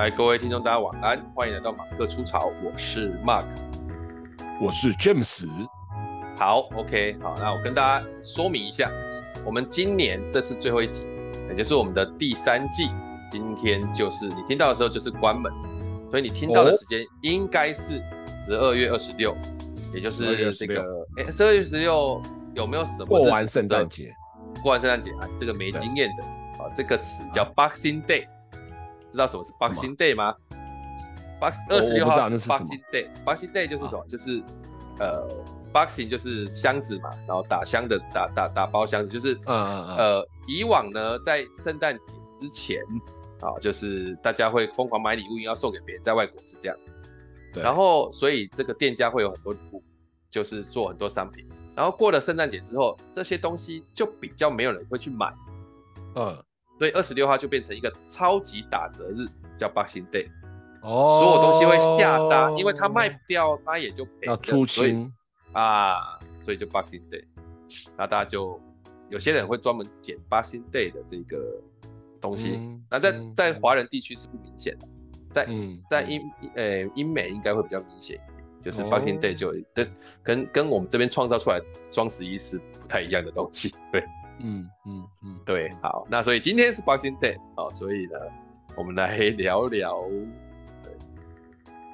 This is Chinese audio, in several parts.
来，各位听众，大家晚安，欢迎来到马克出潮，我是 Mark，我是 James。好，OK，好，那我跟大家说明一下，我们今年这是最后一集，也就是我们的第三季，今天就是你听到的时候就是关门，所以你听到的时间应该是十二月二十六，也就是这个，哎，十二月十六有没有什么过完圣诞节？过完圣诞节啊，这个没经验的啊，这个词叫 Boxing Day。知道什么是 Boxing Day 吗？Box 二十六号是 Boxing Day，Boxing Day 就是什么？哦、就是呃，Boxing 就是箱子嘛，然后打箱的打打打包箱子，就是呃，以往呢在圣诞节之前啊，就是大家会疯狂买礼物，要送给别人，在外国是这样。对。然后所以这个店家会有很多礼物，就是做很多商品。然后过了圣诞节之后，这些东西就比较没有人会去买。嗯。所以二十六号就变成一个超级打折日，叫 Boxing Day。哦，所有东西会下杀，因为它卖不掉，它也就赔。要出清啊，所以就 Boxing Day。那大家就有些人会专门捡 Boxing Day 的这个东西。嗯、那在、嗯、在华人地区是不明显的，在、嗯、在英呃英美应该会比较明显一点，就是 Boxing Day 就跟、哦、跟跟我们这边创造出来双十一是不太一样的东西，对。嗯嗯嗯，对，好，那所以今天是 Boxing Day 哦，所以呢，我们来聊聊，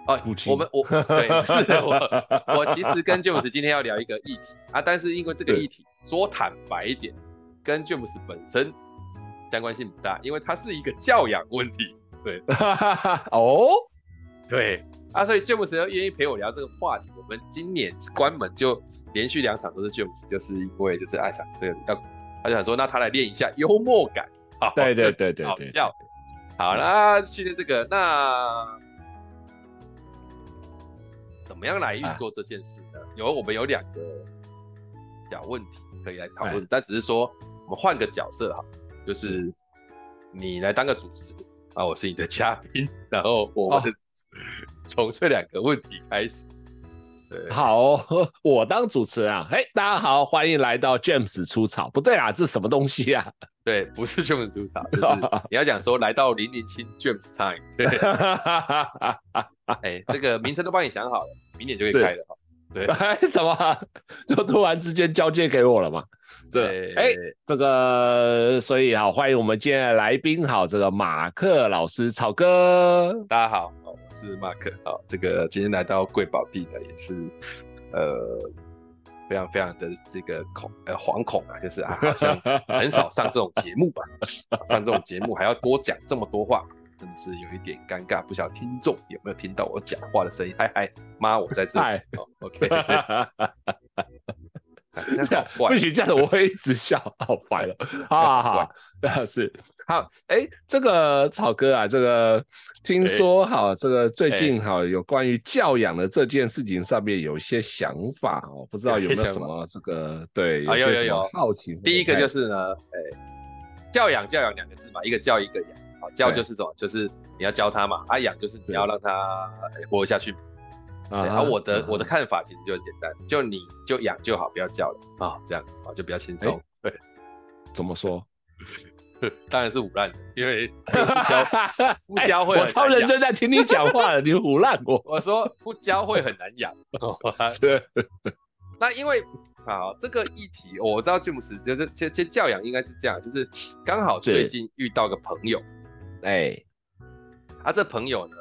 哦，我们我 对，是的我我其实跟 James 今天要聊一个议题啊，但是因为这个议题说坦白一点，跟 James 本身相关性不大，因为它是一个教养问题，对，哦，对，啊，所以 James 要愿意陪我聊这个话题，我们今年关门就连续两场都是 James，就是因为就是爱上这个要。他就想说，那他来练一下幽默感，好，对对对对，好笑。好，那训练这个，那怎么样来运作这件事呢？有我们有两个小问题可以来讨论，但只是说我们换个角色哈，就是你来当个主持人，啊，我是你的嘉宾，然后我们从这两个问题开始。好，我当主持人啊！哎，大家好，欢迎来到 James 出草。不对啊，这是什么东西啊？对，不是 James 出草，就是 你要讲说来到零零七 James Time。对，哎，这个名称都帮你想好了，明年就会开了。对，什么？就突然之间交接给我了嘛？对，哎，这个，所以好，欢迎我们今天的来宾，好，这个马克老师，草哥，大家好。我是马克，好，这个今天来到贵宝地呢，也是呃非常非常的这个恐呃惶恐啊，就是啊好像很少上这种节目吧，上这种节目还要多讲这么多话，真的是有一点尴尬，不晓得听众有没有听到我讲话的声音？嗨嗨，妈，我在这里。嗨哦、OK，不许这样子，我会一直笑，好烦了。好好好，是。好，哎、欸，这个草哥啊，这个听说哈，欸、这个最近哈有关于教养的这件事情上面有一些想法哦，不知道有没有什么 这个对，啊有有有好奇。第一个就是呢，哎、欸，教养教养两个字嘛，一个教一个养，好教就是什么，就是你要教他嘛，啊养就是你要让他活下去。啊，然后我的、啊、我的看法其实就很简单，就你就养就好，不要教了啊，这样啊就比较轻松。欸、对，怎么说？当然是唬烂，因为 不教不教会、欸。我超认真在听你讲话了，你胡烂我。我说不教会很难养。那因为啊，这个议题我知道詹姆斯就是其实教养应该是这样，就是刚好最近遇到个朋友，哎、欸，他这朋友呢，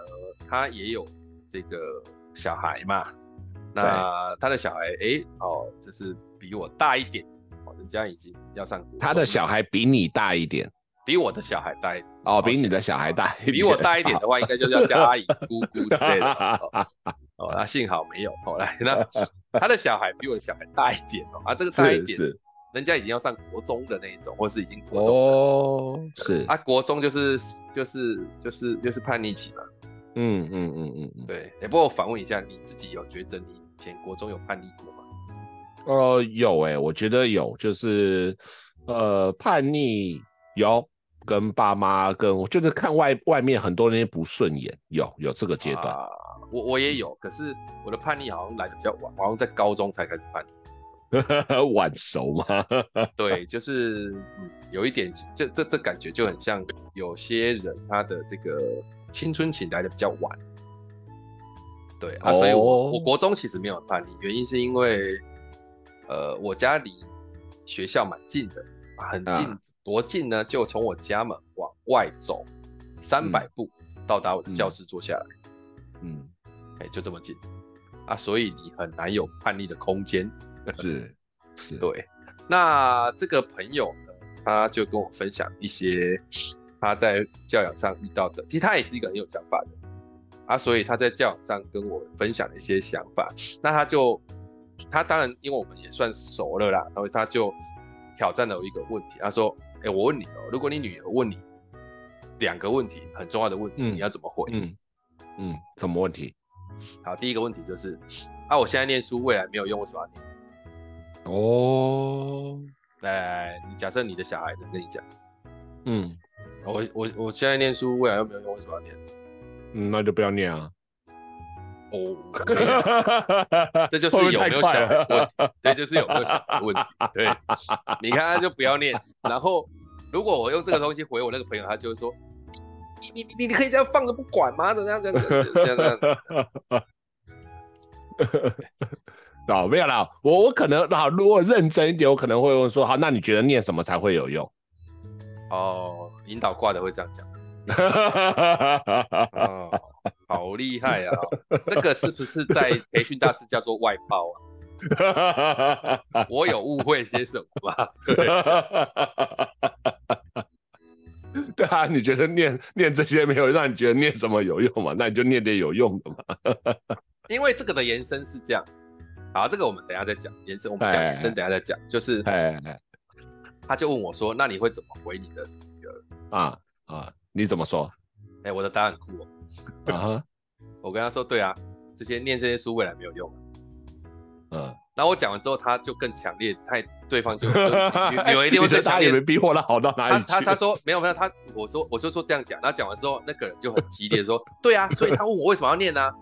他也有这个小孩嘛。那他的小孩，哎、欸，哦，就是比我大一点。哦人家已经要上，他的小孩比你大一点，比我的小孩大一点哦，比你的小孩大一点，比我大一点的话，应该就是要叫阿姨、姑姑之类的 哦。那幸好没有。后来那 他的小孩比我的小孩大一点哦，啊，这个大一点，人家已经要上国中的那一种，或是已经国中哦，是啊，国中就是就是就是就是叛逆期嘛。嗯嗯嗯嗯嗯，对。也不过我反问一下，你自己有觉得你以前国中有叛逆过吗？呃，有哎、欸，我觉得有，就是呃叛逆有，跟爸妈跟我就是看外外面很多那些不顺眼，有有这个阶段。啊、我我也有，可是我的叛逆好像来得比较晚，好像在高中才开始叛逆。晚熟吗？对，就是、嗯、有一点，这这这感觉就很像有些人他的这个青春期来的比较晚。对啊，所以我我国中其实没有叛逆，原因是因为，呃，我家离学校蛮近的，很近，啊、多近呢？就从我家门往外走三百步，嗯、到达我的教室坐下来，嗯，哎、欸，就这么近啊，所以你很难有叛逆的空间。是是，对。那这个朋友呢，他就跟我分享一些他在教养上遇到的，其实他也是一个很有想法的。啊，所以他在教养上跟我分享了一些想法，那他就，他当然因为我们也算熟了啦，然后他就挑战了我一个问题，他说：“哎、欸，我问你哦、喔，如果你女儿问你两个问题，很重要的问题，嗯、你要怎么回？”嗯嗯，什么问题？好，第一个问题就是，啊，我现在念书，未来没有用，为什么要念？哦，来，你假设你的小孩跟你讲，嗯，我我我现在念书，未来又没有用，为什么要念？嗯，那就不要念啊。哦，这就是有没有小孩问题，对，就是有没有小孩问题。对，你看他就不要念。然后，如果我用这个东西回我那个朋友，他就会说：“你你你你可以这样放着不管吗？”这样这样这样这样。好，没有啦。我我可能好，如果认真一点，我可能会问说：“好，那你觉得念什么才会有用？”哦，引导挂的会这样讲。哦，好厉害啊！这个是不是在培训大师叫做外包啊？我有误会些什么吗？对啊，你觉得念念这些没有让你觉得念什么有用嘛？那你就念点有用的嘛。因为这个的延伸是这样，好，这个我们等一下再讲延伸，我们讲延伸等一下再讲。就是，他就问我说：“那你会怎么回你的女儿？”啊啊。你怎么说？哎、欸，我的答案很酷哦。啊哈，我跟他说，对啊，这些念这些书未来没有用。嗯，然后我讲完之后，他就更强烈，他对方就，就 有一定会觉得他也没逼我了，好到哪里去？他他，他说没有没有，他我说我就说这样讲，然后讲完之后，那个人就很激烈说，对啊，所以他问我为什么要念呢、啊？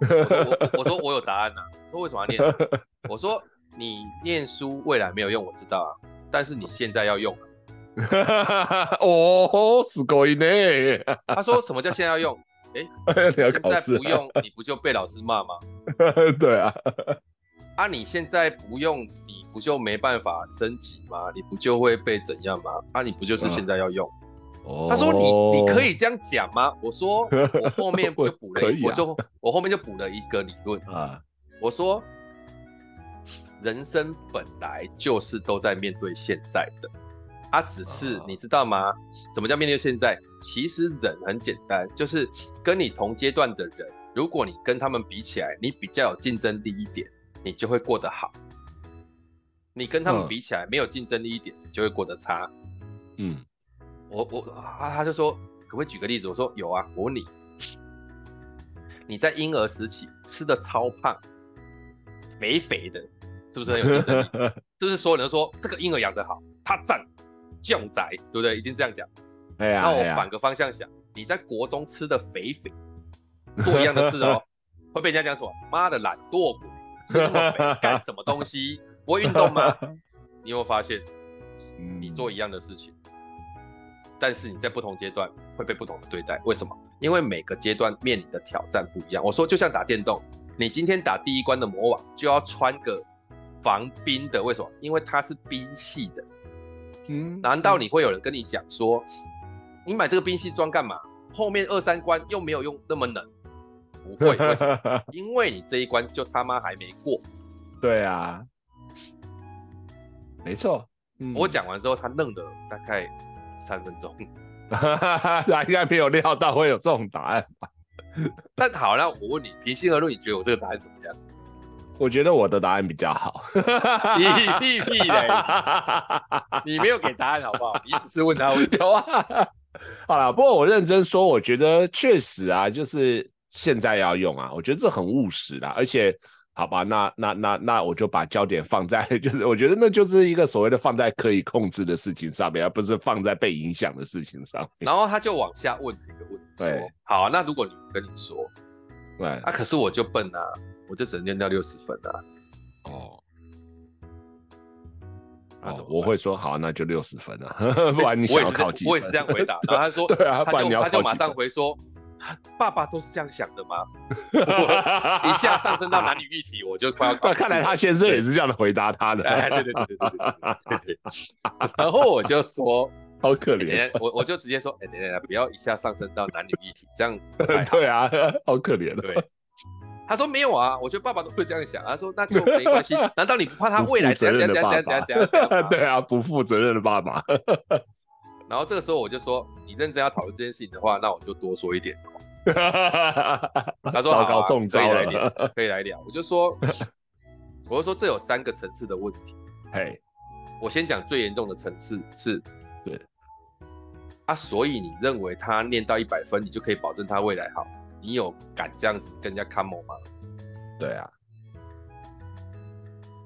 我说我，我说我有答案呐、啊，说为什么要念？我说你念书未来没有用，我知道啊，但是你现在要用。哦，すごいね。他说什么叫现在要用？哎、欸，现在不用，你不就被老师骂吗？对啊。啊，你现在不用，你不就没办法升级吗？你不就会被怎样吗？啊，你不就是现在要用？哦、他说你你可以这样讲吗？我说我后面就补了一，我，啊、我就我后面就补了一个理论啊。 我说人生本来就是都在面对现在的。他只是你知道吗？什么叫面对现在？其实人很简单，就是跟你同阶段的人，如果你跟他们比起来，你比较有竞争力一点，你就会过得好；你跟他们比起来没有竞争力一点，你就会过得差。嗯，我我啊，他就说可不可以举个例子？我说有啊，我问你，你在婴儿时期吃的超胖，肥肥的，是不是很有竞争力？就是所有人都说这个婴儿养得好，他赞。将仔，对不对？一定这样讲。哎呀，那我反个方向想，你在国中吃的肥肥，做一样的事哦，会被人家讲什么？妈的懒惰鬼，吃那么肥干什么东西？不会运动吗？你有没有发现，你做一样的事情，但是你在不同阶段会被不同的对待？为什么？因为每个阶段面临的挑战不一样。我说，就像打电动，你今天打第一关的魔王，就要穿个防冰的，为什么？因为它是冰系的。嗯，难道你会有人跟你讲说，你买这个冰系装干嘛？后面二三关又没有用那么冷？不会，为什么？因为你这一关就他妈还没过。对啊，没错。嗯、我讲完之后，他愣了大概三分钟，他应该没有料到会有这种答案吧？但好，了我问你，平心而论，你觉得我这个答案怎么样子？我觉得我的答案比较好，你屁屁嘞！你没有给答案好不好？你只是问他问题啊。好了，不过我认真说，我觉得确实啊，就是现在要用啊，我觉得这很务实啦。而且，好吧，那那那那我就把焦点放在，就是我觉得那就是一个所谓的放在可以控制的事情上面，而不是放在被影响的事情上面。然后他就往下问一个问题，对，好啊，那如果你跟你说，对，啊，可是我就笨啊。我就只能念到六十分啊！哦，哦，我会说好，那就六十分啊，不然你想要考几分？我也是这样回答。然后他说，对啊，他就他就马上回说，爸爸都是这样想的吗？一下上升到男女一体，我就快要那 看来他先生也是这样的回答他的。哎，对对对对对对对对。然后我就说，好可怜。我我就直接说，哎，等等，不要一下上升到男女一体，这样。对啊，好可怜。对。他说没有啊，我觉得爸爸都会这样想。他说那就没关系，难道你不怕他未来怎样怎样怎样怎样怎样？对啊，不负责任的爸爸。然后这个时候我就说，你认真要讨论这件事情的话，那我就多说一点。他说糟糕，中招了，可以来聊，可以来聊。我就说，我就说这有三个层次的问题。嘿，我先讲最严重的层次是，对啊，所以你认为他念到一百分，你就可以保证他未来好？你有敢这样子跟人家 come on 吗？对啊。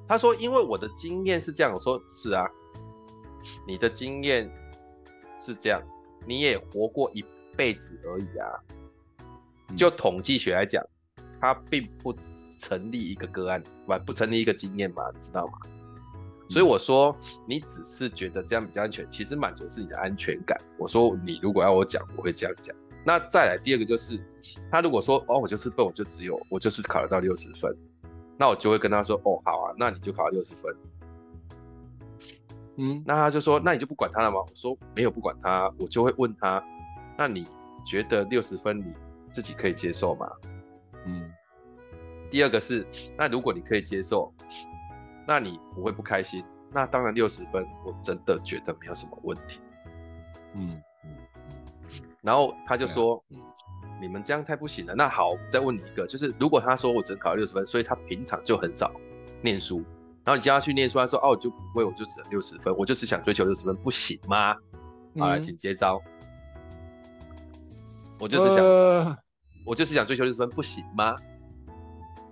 他说，因为我的经验是这样。我说是啊，你的经验是这样，你也活过一辈子而已啊。就统计学来讲，它并不成立一个个案，不不成立一个经验嘛，知道吗？所以我说，你只是觉得这样比较安全，其实满足是你的安全感。我说，你如果要我讲，我会这样讲。那再来第二个就是，他如果说哦，我就是笨，我就只有我就是考得到六十分，那我就会跟他说哦，好啊，那你就考了六十分。嗯，那他就说，那你就不管他了吗？我说没有不管他，我就会问他，那你觉得六十分你自己可以接受吗？嗯。第二个是，那如果你可以接受，那你不会不开心？那当然六十分我真的觉得没有什么问题。嗯。嗯然后他就说：“嗯，你们这样太不行了。那好，再问你一个，就是如果他说我只能考六十分，所以他平常就很少念书，然后你叫他去念书，他说哦，我就不会，我就只能六十分，我就是想追求六十分，不行吗？好，来，请接招。我就是想，呃、我就是想追求六十分，不行吗？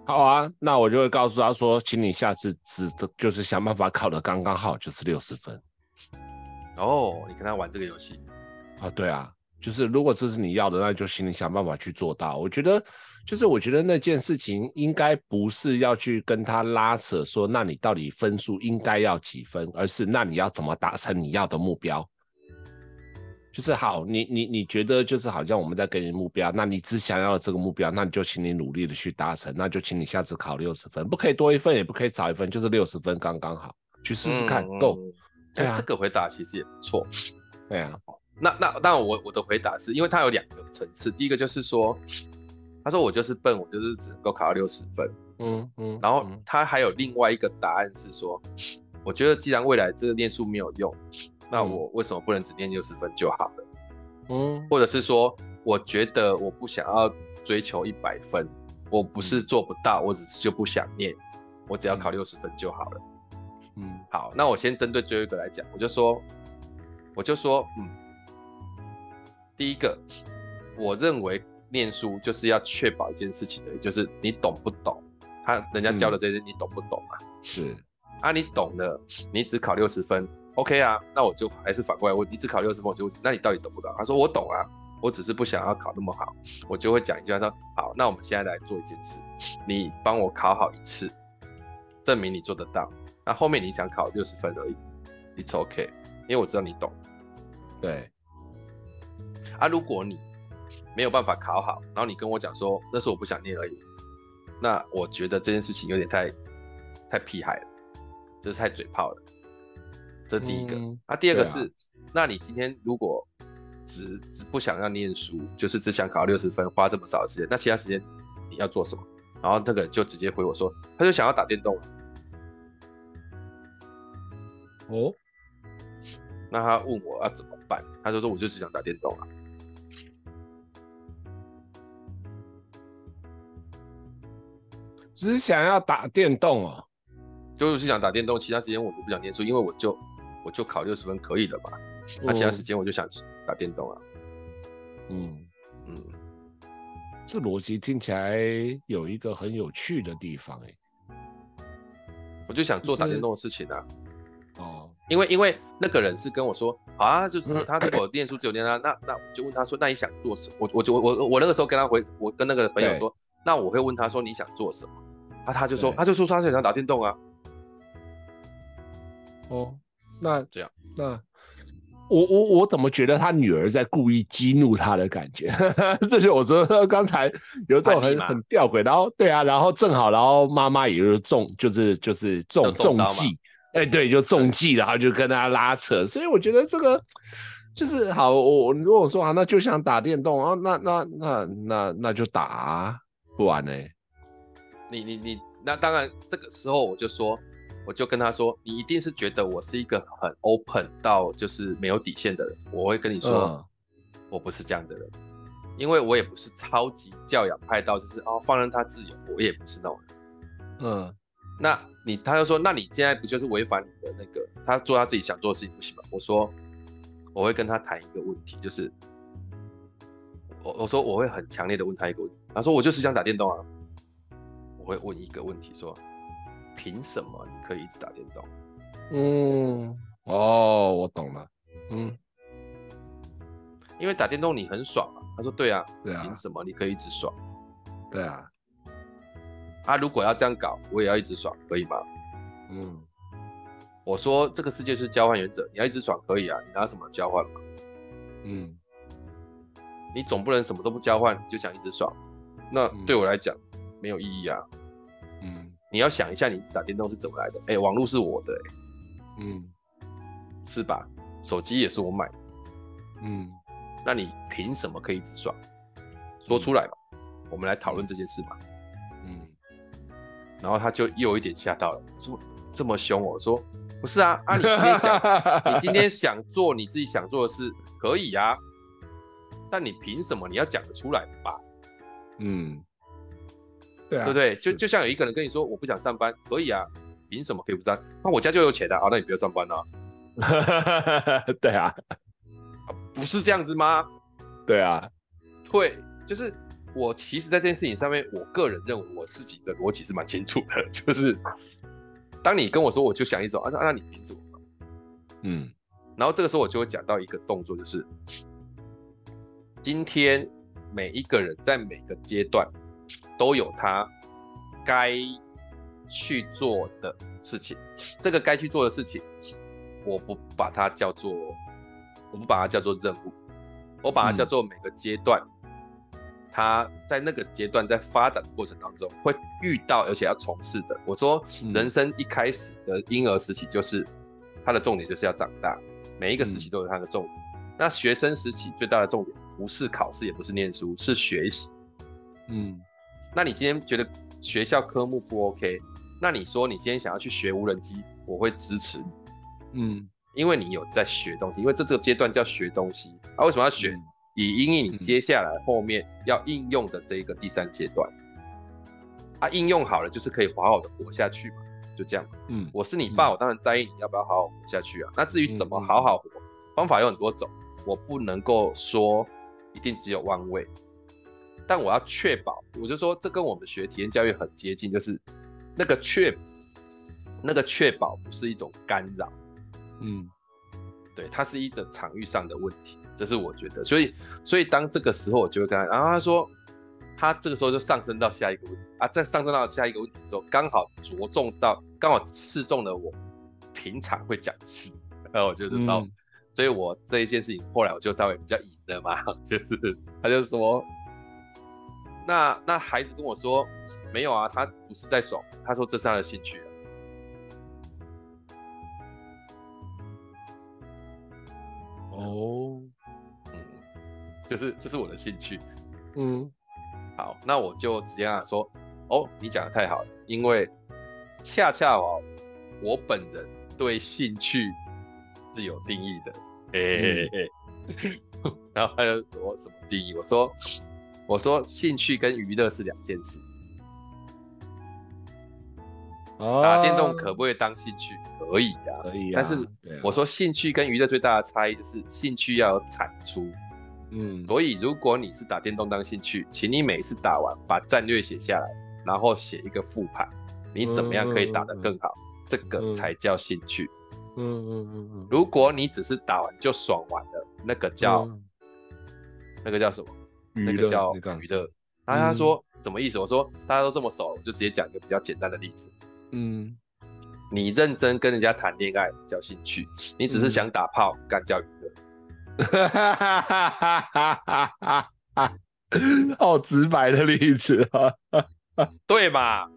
好啊，那我就会告诉他说，请你下次只就是想办法考得刚刚好，就是六十分。哦，你跟他玩这个游戏啊？对啊。”就是如果这是你要的，那就请你想办法去做到。我觉得，就是我觉得那件事情应该不是要去跟他拉扯，说那你到底分数应该要几分，而是那你要怎么达成你要的目标。就是好，你你你觉得就是好像我们在给你目标，那你只想要这个目标，那你就请你努力的去达成，那就请你下次考六十分，不可以多一分，也不可以少一分，就是六十分刚刚好，去试试看，够、嗯。对啊，这个回答其实也不错。对啊。那那那，我我的回答是因为它有两个层次，第一个就是说，他说我就是笨，我就是只能够考到六十分，嗯嗯，然后他还有另外一个答案是说，我觉得既然未来这个念书没有用，那我为什么不能只念六十分就好了？嗯，或者是说，我觉得我不想要追求一百分，我不是做不到，我只是就不想念，我只要考六十分就好了。嗯，好，那我先针对最后一个来讲，我就说，我就说，嗯。第一个，我认为念书就是要确保一件事情的，就是你懂不懂？他人家教的这些你懂不懂啊？是啊，你懂的，你只考六十分，OK 啊？那我就还是反过来问，你只考六十分，我就那你到底懂不懂？他说我懂啊，我只是不想要考那么好，我就会讲一句话说，好，那我们现在来做一件事，你帮我考好一次，证明你做得到。那后面你想考六十分而已，It's OK，因为我知道你懂。对。啊，如果你没有办法考好，然后你跟我讲说那是我不想念而已，那我觉得这件事情有点太太屁孩了，就是太嘴炮了。这是第一个。嗯、啊，第二个是，啊、那你今天如果只只不想要念书，就是只想考六十分，花这么少的时间，那其他时间你要做什么？然后那个就直接回我说，他就想要打电动。哦，那他问我要怎么办？他就说我就是想打电动啊。只想要打电动哦，就是想打电动，其他时间我就不想念书，因为我就我就考六十分可以了吧。那、嗯、其他时间我就想打电动啊。嗯嗯，这逻辑听起来有一个很有趣的地方哎。我就想做打电动的事情啊。哦，因为因为那个人是跟我说，啊，就是 他如果念书只有念他，那那我就问他说，那你想做什么？我我就我我我那个时候跟他回，我跟那个朋友说，那我会问他说，你想做什么？啊，他就说，他就说他想打电动啊。哦，那这样，那我我我怎么觉得他女儿在故意激怒他的感觉？这就我说刚才有这种很很吊诡，然后对啊，然后正好，然后妈妈也就是中，就是就是中中计，哎、欸，对，就中计，然后就跟他拉扯，所以我觉得这个就是好。我我如果说啊，那就想打电动啊，那那那那那就打啊，不玩呢？你你你，那当然这个时候我就说。我就跟他说：“你一定是觉得我是一个很 open 到就是没有底线的人。”我会跟你说，嗯、我不是这样的人，因为我也不是超级教养派到就是哦放任他自由，我也不是那种人。嗯，那你他就说：“那你现在不就是违反你的那个他做他自己想做的事情不行吗？”我说：“我会跟他谈一个问题，就是我我说我会很强烈的问他一个问题。他说我就是想打电动啊。我会问一个问题说。”凭什么你可以一直打电动？嗯，哦，我懂了。嗯，因为打电动你很爽啊。他说：“对啊，对啊，凭什么你可以一直爽？对啊，他、啊、如果要这样搞，我也要一直爽，可以吗？”嗯，我说这个世界是交换原则，你要一直爽可以啊，你拿什么交换嘛？嗯，你总不能什么都不交换就想一直爽，那对我来讲、嗯、没有意义啊。嗯。你要想一下，你打电动是怎么来的？哎、欸，网络是我的、欸，嗯，是吧？手机也是我买的，嗯，那你凭什么可以一直爽？说出来嘛，嗯、我们来讨论这件事嘛，嗯。然后他就又有一点吓到了，说这么凶，我说不是啊，啊，你今天想，你今天想做你自己想做的事，可以啊，但你凭什么你要讲得出来吧？嗯。对啊，对不对？就就像有一个人跟你说，我不想上班，可以啊，凭什么可以不上？那我家就有钱的啊，那你不要上班啊。对啊，不是这样子吗？对啊，对，就是我其实，在这件事情上面，我个人认为我自己的逻辑是蛮清楚的，就是当你跟我说，我就想一种，啊，那你凭什么？嗯，然后这个时候我就会讲到一个动作，就是今天每一个人在每个阶段。都有他该去做的事情，这个该去做的事情，我不把它叫做，我不把它叫做任务，我把它叫做每个阶段，他在那个阶段在发展的过程当中会遇到而且要从事的。我说，人生一开始的婴儿时期就是他的重点就是要长大，每一个时期都有他的重点。那学生时期最大的重点不是考试，也不是念书，是学习。嗯。那你今天觉得学校科目不 OK？那你说你今天想要去学无人机，我会支持你。嗯，因为你有在学东西，因为这这个阶段叫学东西。啊，为什么要学？以因应你接下来后面要应用的这一个第三阶段。啊，应用好了就是可以好好的活下去嘛，就这样。嗯，我是你爸，我当然在意你要不要好好活下去啊。那至于怎么好好活，方法有很多种，我不能够说一定只有 one way。但我要确保，我就说这跟我们学体验教育很接近，就是那个确那个确保不是一种干扰，嗯，对，它是一种场域上的问题，这是我觉得。所以，所以当这个时候，我就会跟他，然后他说，他这个时候就上升到下一个问题啊，在上升到下一个问题之后，刚好着重到，刚好刺中了我平常会讲的事，然后我就知道，嗯、所以我这一件事情后来我就稍微比较隐了嘛，就是他就说。那那孩子跟我说，没有啊，他不是在爽，他说这是他的兴趣啊。哦，嗯，就是这是我的兴趣，嗯，好，那我就直接跟他说，哦，你讲的太好了，因为恰恰哦，我本人对兴趣是有定义的，哎，然后他就说什么定义？我说。我说兴趣跟娱乐是两件事。打电动可不可以当兴趣？可以啊，可以啊。但是我说兴趣跟娱乐最大的差异就是兴趣要有产出。嗯，所以如果你是打电动当兴趣，请你每次打完把战略写下来，然后写一个复盘，你怎么样可以打得更好？这个才叫兴趣。嗯嗯嗯嗯。如果你只是打完就爽完了，那个叫那个叫什么？那个叫娱乐，然后他说什么意思？我说大家都这么熟，我就直接讲一个比较简单的例子。嗯，你认真跟人家谈恋爱叫兴趣，你只是想打炮干叫娱乐。哈哈哈哈哈哈！好直白的例子啊，对吧？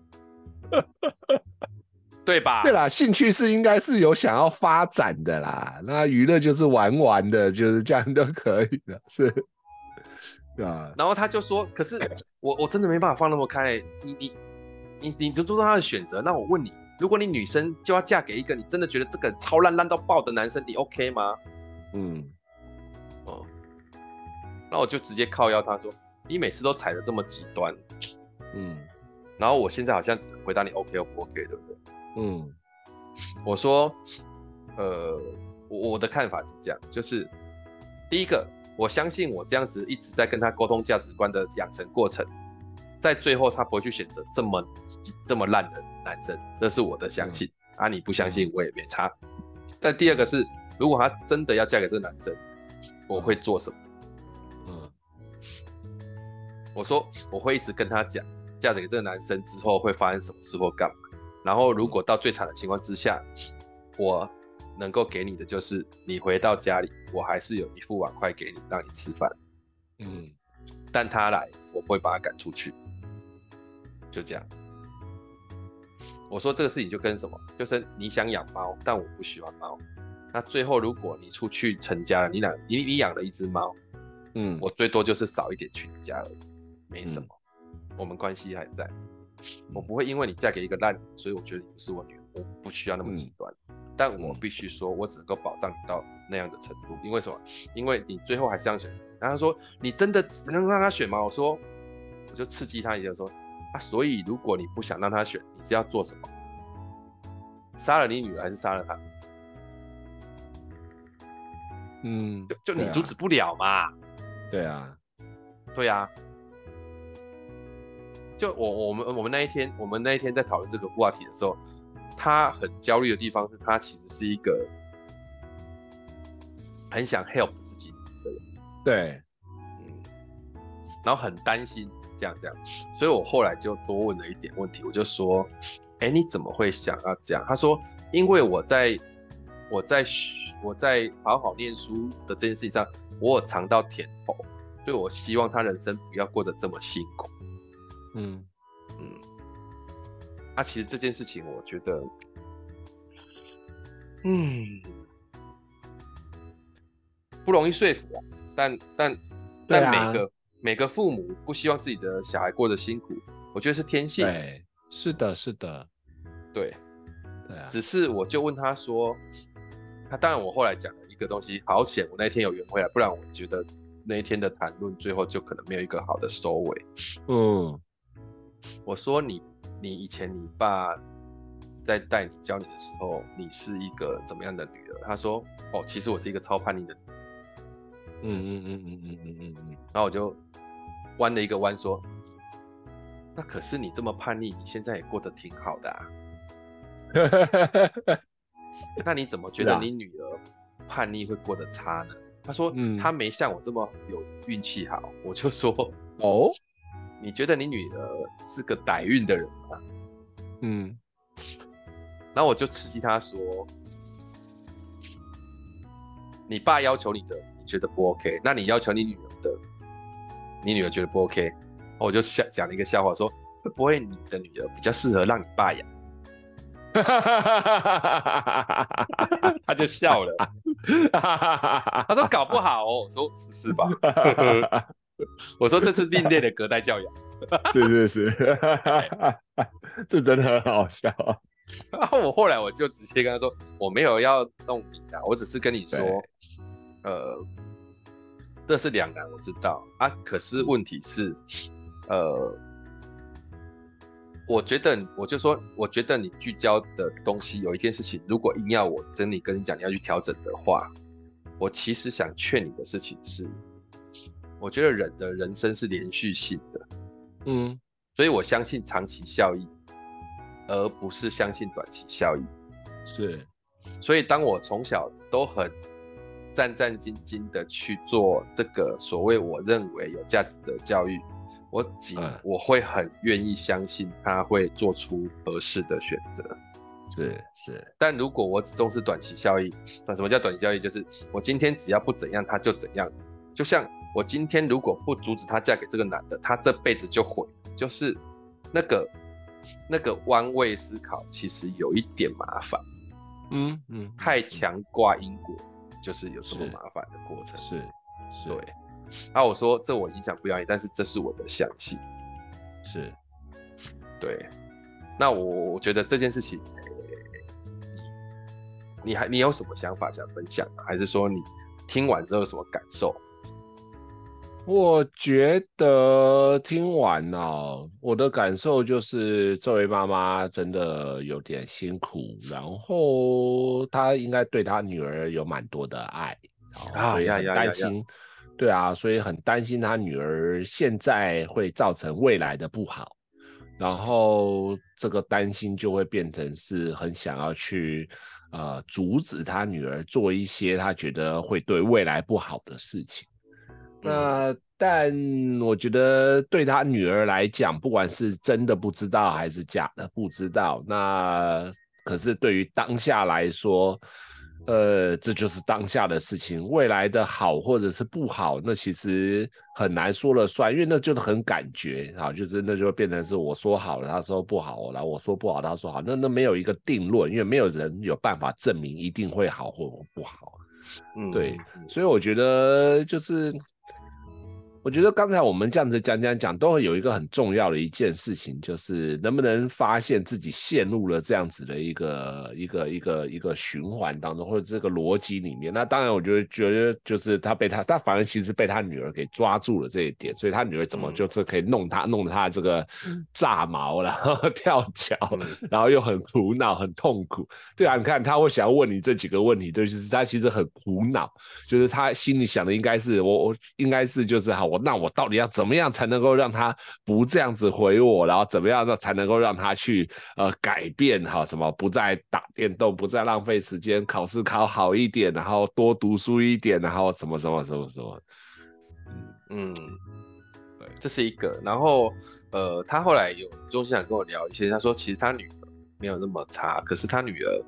对吧？对啦，兴趣是应该是有想要发展的啦。那娱乐就是玩玩的，就是这样都可以的，是，啊。然后他就说：“可是 我我真的没办法放那么开。你你你你就尊重他的选择。那我问你，如果你女生就要嫁给一个你真的觉得这个超烂烂到爆的男生，你 OK 吗？”嗯，哦，那我就直接靠腰他说：“你每次都踩的这么极端。”嗯，然后我现在好像只能回答你 OK 或不 OK，对不对？嗯，我说，呃，我的看法是这样，就是第一个，我相信我这样子一直在跟他沟通价值观的养成过程，在最后他不会去选择这么这么烂的男生，这是我的相信。嗯、啊，你不相信我也没差。但第二个是，如果他真的要嫁给这个男生，我会做什么？嗯，我说我会一直跟他讲，嫁给这个男生之后会发生什么事或干嘛。然后，如果到最惨的情况之下，我能够给你的就是，你回到家里，我还是有一副碗筷给你，让你吃饭。嗯，但他来，我不会把他赶出去。就这样。我说这个事情就跟什么，就是你想养猫，但我不喜欢猫。那最后，如果你出去成家了，你养你你养了一只猫，嗯，我最多就是少一点去你家而已，没什么，嗯、我们关系还在。我不会因为你嫁给一个烂人，所以我觉得你不是我女儿，我不需要那么极端。嗯、但我必须说，我只能够保障你到那样的程度。因为什么？因为你最后还是这样选。然后他说：“你真的只能让他选吗？”我说：“我就刺激他一下，说啊，所以如果你不想让他选，你是要做什么？杀了你女儿还是杀了他？嗯，就就你阻止不了嘛。对啊，对啊。”就我我们我们那一天我们那一天在讨论这个话题的时候，他很焦虑的地方是他其实是一个很想 help 自己的人，对，嗯，然后很担心这样这样，所以我后来就多问了一点问题，我就说，哎，你怎么会想要这样？他说，因为我在我在我在好好念书的这件事情上，我有尝到甜头，所以我希望他人生不要过得这么辛苦。嗯。嗯，啊，其实这件事情，我觉得，嗯，不容易说服啊。但但但每个、啊、每个父母不希望自己的小孩过得辛苦，我觉得是天性。对，是的，是的，对，对啊。只是我就问他说，他当然我后来讲了一个东西，好险我那天有缘回来，不然我觉得那一天的谈论最后就可能没有一个好的收尾。嗯。我说你，你以前你爸在带你教你的时候，你是一个怎么样的女儿？他说，哦，其实我是一个超叛逆的。嗯嗯嗯嗯嗯嗯嗯嗯。然后我就弯了一个弯说，那可是你这么叛逆，你现在也过得挺好的啊。那你怎么觉得你女儿叛逆会过得差呢？他说，嗯，他没像我这么有运气好。我就说，哦。你觉得你女儿是个歹运的人吗？嗯，然后我就刺激他说：“你爸要求你的，你觉得不 OK？那你要求你女儿的，你女儿觉得不 OK？” 我就讲讲了一个笑话，说：“会不会你的女儿比较适合让你爸养？” 他就笑了，他说：“搞不好哦。”我说：“不是吧？” 我说，这是另类的隔代教养，是是是，这真的很好笑。然后我后来我就直接跟他说，我没有要弄你的，我只是跟你说，呃，这是两难，我知道啊。可是问题是，呃，我觉得我就说，我觉得你聚焦的东西有一件事情，如果硬要我真理跟你讲，你要去调整的话，我其实想劝你的事情是。我觉得人的人生是连续性的，嗯，所以我相信长期效益，而不是相信短期效益。是，所以当我从小都很战战兢兢的去做这个所谓我认为有价值的教育，我仅我会很愿意相信他会做出合适的选择。是是。但如果我只重视短期效益，那什么叫短期效益？就是我今天只要不怎样，他就怎样。就像我今天如果不阻止她嫁给这个男的，她这辈子就毁。就是那个那个弯位思考，其实有一点麻烦。嗯嗯，太强挂因果，就是有这么麻烦的过程。是是，对。那我说这我影响不了你，但是这是我的相信。是，对。那我我觉得这件事情，你还你有什么想法想分享？还是说你听完之后有什么感受？我觉得听完哦，我的感受就是这位妈妈真的有点辛苦，然后她应该对她女儿有蛮多的爱，所以很担心，对啊，所以很担心她女儿现在会造成未来的不好，然后这个担心就会变成是很想要去呃阻止她女儿做一些她觉得会对未来不好的事情。那但我觉得对他女儿来讲，不管是真的不知道还是假的不知道，那可是对于当下来说，呃，这就是当下的事情。未来的好或者是不好，那其实很难说了算，因为那就是很感觉啊，就是那就会变成是我说好了，他说不好，然后我说不好，他说好，那那没有一个定论，因为没有人有办法证明一定会好或不好。嗯，对，所以我觉得就是。我觉得刚才我们这样子讲讲讲，都会有一个很重要的一件事情，就是能不能发现自己陷入了这样子的一个一个一个一个循环当中，或者这个逻辑里面。那当然，我觉得觉得就是他被他，他反而其实被他女儿给抓住了这一点，所以他女儿怎么就是可以弄他，弄得他这个炸毛，然后 跳脚，然后又很苦恼、很痛苦。对啊，你看他会想要问你这几个问题，对，就是他其实很苦恼，就是他心里想的应该是我我应该是就是好。我那我到底要怎么样才能够让他不这样子回我？然后怎么样才能够让他去呃改变哈？什么不再打电动，不再浪费时间，考试考好一点，然后多读书一点，然后什么什么什么什么？嗯，对，这是一个。然后呃，他后来有就是想跟我聊一些，他说其实他女儿没有那么差，可是他女儿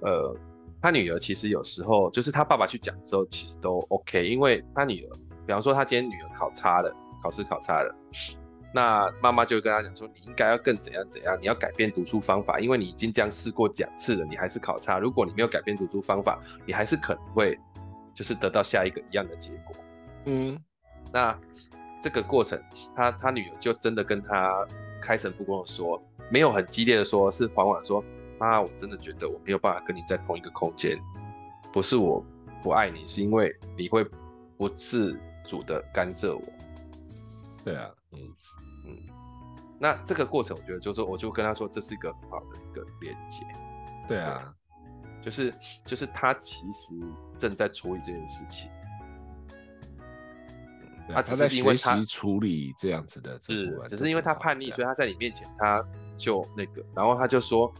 呃，他女儿其实有时候就是他爸爸去讲的时候，其实都 OK，因为他女儿。比方说，他今天女儿考差了，考试考差了，那妈妈就会跟他讲说，你应该要更怎样怎样，你要改变读书方法，因为你已经这样试过两次了，你还是考差。如果你没有改变读书方法，你还是可能会就是得到下一个一样的结果。嗯，那这个过程，他他女儿就真的跟他开诚布公的说，没有很激烈的说，是缓缓说，妈，我真的觉得我没有办法跟你在同一个空间，不是我不爱你，是因为你会不自主的干涉我，对啊，嗯嗯，那这个过程，我觉得就是，我就跟他说，这是一个很好的一个连接，对啊，对，就是就是他其实正在处理这件事情，嗯，他只是因为他在学习处理这样子的，是只是因为他叛逆，所以他在你面前他就那个，然后他就说，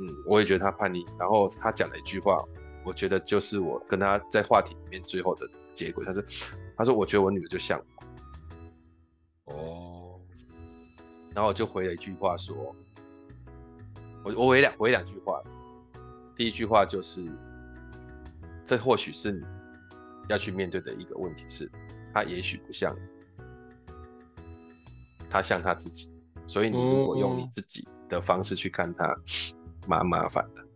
嗯，我也觉得他叛逆，然后他讲了一句话，我觉得就是我跟他在话题里面最后的结果，他是。他说：“我觉得我女儿就像我。”哦，然后我就回了一句话说：“我我回两回两句话。第一句话就是，这或许是你要去面对的一个问题是，他也许不像你，他像他自己。所以你如果用你自己的方式去看他，蛮麻烦的。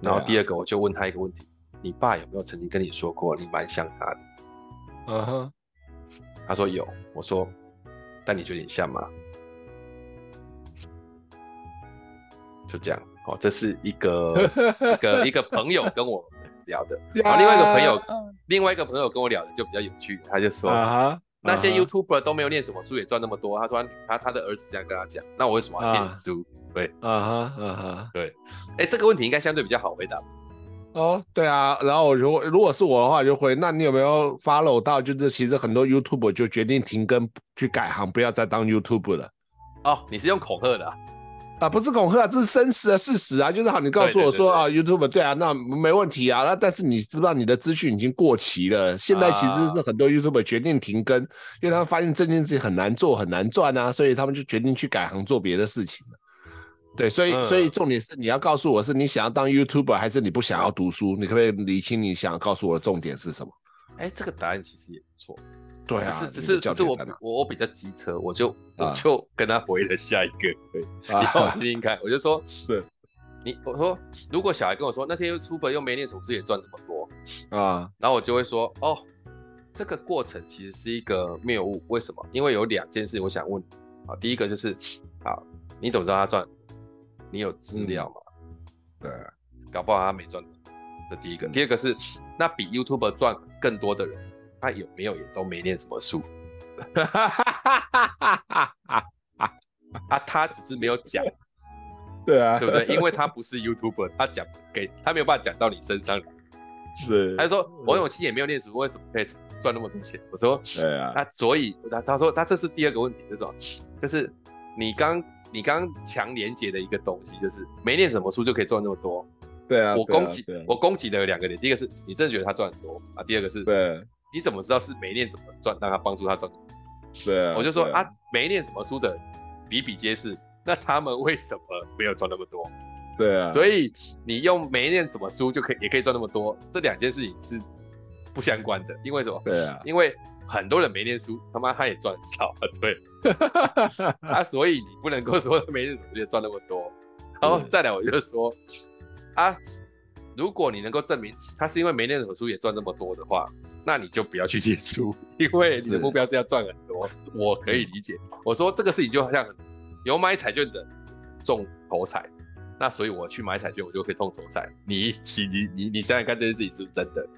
然后第二个，我就问他一个问题：你爸有没有曾经跟你说过，你蛮像他的？”嗯哼，他说有，我说，但你觉得你像吗？就这样，哦，这是一个 一个一个朋友跟我聊的，然后另外一个朋友，另外一个朋友跟我聊的就比较有趣，他就说，uh huh, 那些 YouTuber 都没有念什么书也赚那么多，他说他他的儿子这样跟他讲，那我为什么要念书？Uh huh, 对，啊哈，啊哈，对，哎，这个问题应该相对比较好回答。哦，对啊，然后如果如果是我的话，就会，那你有没有 follow 到？就是其实很多 YouTuber 就决定停更，去改行，不要再当 YouTuber 了。哦，你是用恐吓的啊？啊，不是恐吓，这是真实的事实啊。就是好，你告诉我说啊，YouTuber 对啊，那没问题啊。那但是你知不知道你的资讯已经过期了？现在其实是很多 YouTuber 决定停更，因为他们发现这件事情很难做，很难赚啊，所以他们就决定去改行做别的事情了。对，所以、嗯、所以重点是你要告诉我是你想要当 YouTuber 还是你不想要读书？你可不可以理清你想要告诉我的重点是什么？哎，这个答案其实也不错。对啊，只是只是只是我我我比较机车，我就我就跟他回了下一个。对，你好，听听看，我就说，是，你我说如果小孩跟我说那天 YouTuber 又没念什么书也赚这么多啊，然后我就会说哦，这个过程其实是一个谬误。为什么？因为有两件事我想问啊，第一个就是啊，你怎么知道他赚？你有资料吗？对，搞不好他没赚。这第一个，第二个是那比 YouTuber 赚更多的人。他有没有也都没念什么书，啊，他只是没有讲，对啊，对不对？因为他不是 YouTuber，他讲给他没有办法讲到你身上，是。他就说王永庆也没有念书，为什么可以赚那么多钱？我说，对啊，他所以他他说他这是第二个问题，就是就是你刚你刚刚强连接的一个东西，就是没念什么书就可以赚那么多，对啊，我攻击我攻击的有两个点，第一个是你真的觉得他赚很多啊，第二个是对。你怎么知道是没念怎么赚，让他帮助他赚？对啊，我就说啊，没念什么书的比比皆是，那他们为什么没有赚那么多？对啊，所以你用没念什么书就可以也可以赚那么多，这两件事情是不相关的，因为什么？对啊，因为很多人没念书，他妈他也赚很少，对，啊，所以你不能够说没念什么就赚那么多，然后再来我就说啊，如果你能够证明他是因为没念什么书也赚那么多的话。那你就不要去念书，因为你的目标是要赚很多。我可以理解。我说这个事情就好像有买彩券的中头彩，那所以我去买彩券，我就可以中头彩。你你你你你想想看，这件事情是不是真的？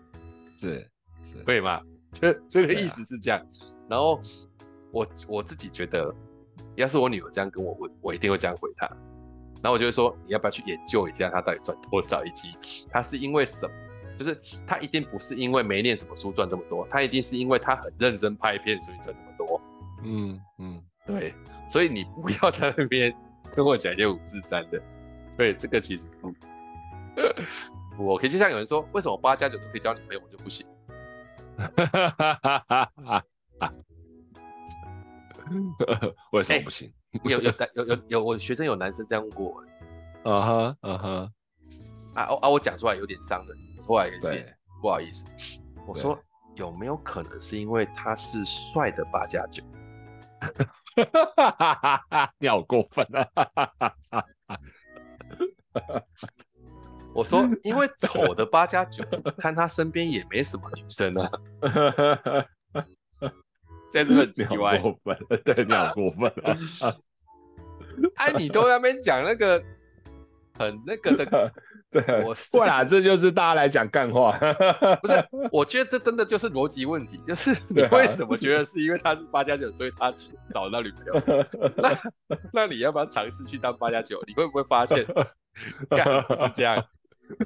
是是，对吗？这这个意思是这样。然后我我自己觉得，要是我女儿这样跟我问，我一定会这样回她。然后我就会说，你要不要去研究一下她到底赚多少，以及她是因为什么？就是她一定不是因为没念什么书赚这么多，她一定是因为她很认真拍片，所以赚那么多。嗯嗯，对，所以你不要在那边跟我讲一些五四三的。对，这个其实是，我可以就像有人说，为什么八加九都可以交女朋友，我就不行？为什么不行？欸、有 有有有有，我学生有男生这样问过我。啊哈啊哈，啊啊，我讲出来有点伤人。后来有点不好意思，我说有没有可能是因为他是帅的八加九？你好过分啊！我说因为丑的八加九，看他身边也没什么女生啊。这是很奇怪，过分，对，你好过分啊！哎，你都在那边讲那个很那个的。对，我会啦，这就是大家来讲干话。不是，我觉得这真的就是逻辑问题，就是 你为什么觉得是因为他是八加九，所以他去找到女朋友？那那你要不要尝试去当八加九？你会不会发现，干不是这样？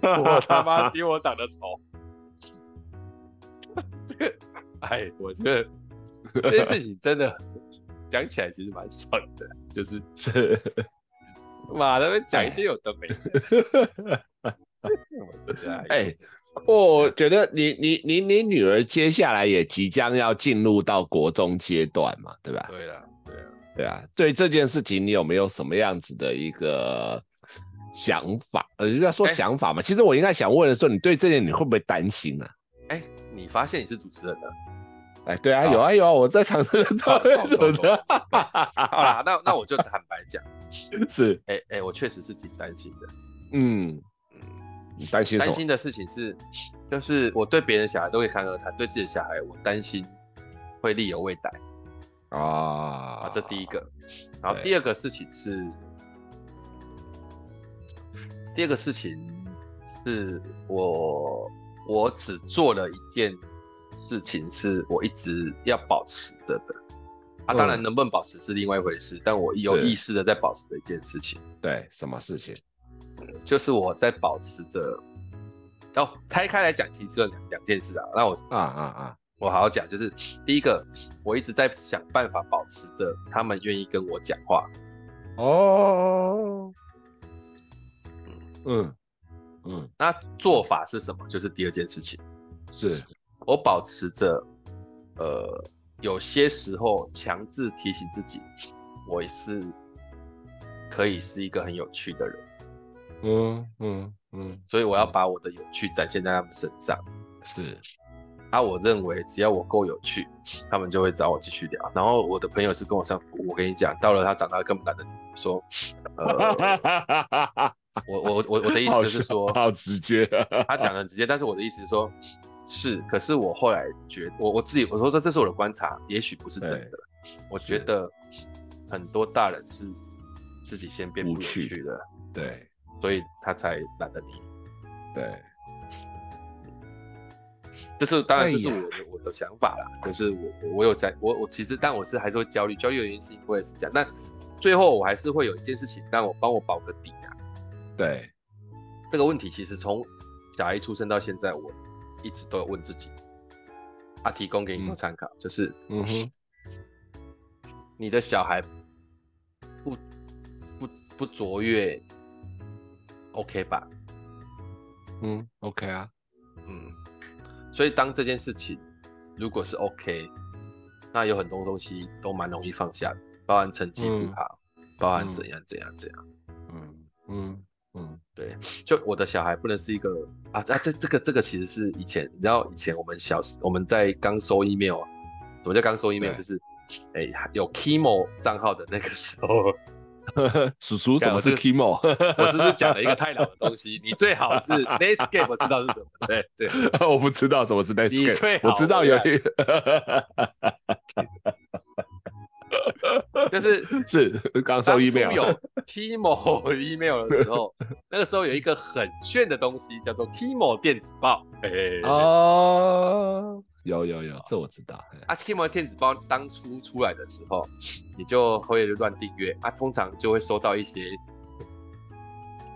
我他妈比我长得丑。这个，哎，我觉得 这件事情真的讲起来其实蛮爽的，就是这。妈的，讲一些有的没的。哎、欸，我觉得你你你你女儿接下来也即将要进入到国中阶段嘛，对吧？对了，对啊，对啊。对这件事情，你有没有什么样子的一个想法？呃，要说想法嘛，欸、其实我应该想问的是，你对这件你会不会担心呢、啊？哎、欸，你发现你是主持人了？哎，对啊，有啊有啊，我在尝试找怎么好啦，那那我就坦白讲，是，哎哎，我确实是挺担心的。嗯嗯，你担心？担心的事情是，就是我对别人小孩都会侃而谈，对自己的小孩，我担心会力有未逮啊。啊，这第一个。然后第二个事情是，第二个事情是我我只做了一件。事情是我一直要保持着的，啊，当然能不能保持是另外一回事，嗯、但我有意识的在保持的一件事情。对，什么事情？就是我在保持着。哦，拆开来讲，其实两两件事啊。那我啊啊啊，我好好讲，就是第一个，我一直在想办法保持着他们愿意跟我讲话。哦，嗯嗯嗯，那做法是什么？就是第二件事情，是。我保持着，呃，有些时候强制提醒自己，我是可以是一个很有趣的人。嗯嗯嗯，所以我要把我的有趣展现在他们身上。是。啊，我认为只要我够有趣，他们就会找我继续聊。然后我的朋友是跟我上，我跟你讲，到了他长大根本懒得说，呃，我我我我的意思就是说，好，好直接，他讲的很直接，但是我的意思是说，是，可是我后来觉得，我我自己我说这这是我的观察，也许不是真的。我觉得很多大人是自己先变不有趣的，对，所以他才懒得理，对。这是当然，这是我的、哎、我的想法啦。可是我我有在，我我其实，但我是还是会焦虑，焦虑的原因是因为是这样。但最后我还是会有一件事情让我帮我保个底啊。对，这个问题其实从小孩一出生到现在，我一直都有问自己。啊，提供给你做参考，嗯、就是，嗯哼，你的小孩不不不卓越，OK 吧？嗯，OK 啊，嗯。所以，当这件事情如果是 OK，那有很多东西都蛮容易放下的，包含成绩不好，嗯、包含怎样怎样怎样。嗯嗯嗯，对。就我的小孩不能是一个啊啊，这这个这个其实是以前，你知道以前我们小时我们在刚收 email，什么叫刚收 email？就是哎、欸、有 Kimo 账号的那个时候。叔叔，什么是 Kimo？我是不是讲了一个太老的东西？你最好是 Netscape，我知道是什么？对对，我不知道什么是 Netscape。我知道有一个，就是是刚收 email 有 Timo email 的时候，那个时候有一个很炫的东西叫做 Timo 电子报。哎哦。有有有，这我知道。啊，Timo 电子报当初出来的时候，你就会乱订阅啊，通常就会收到一些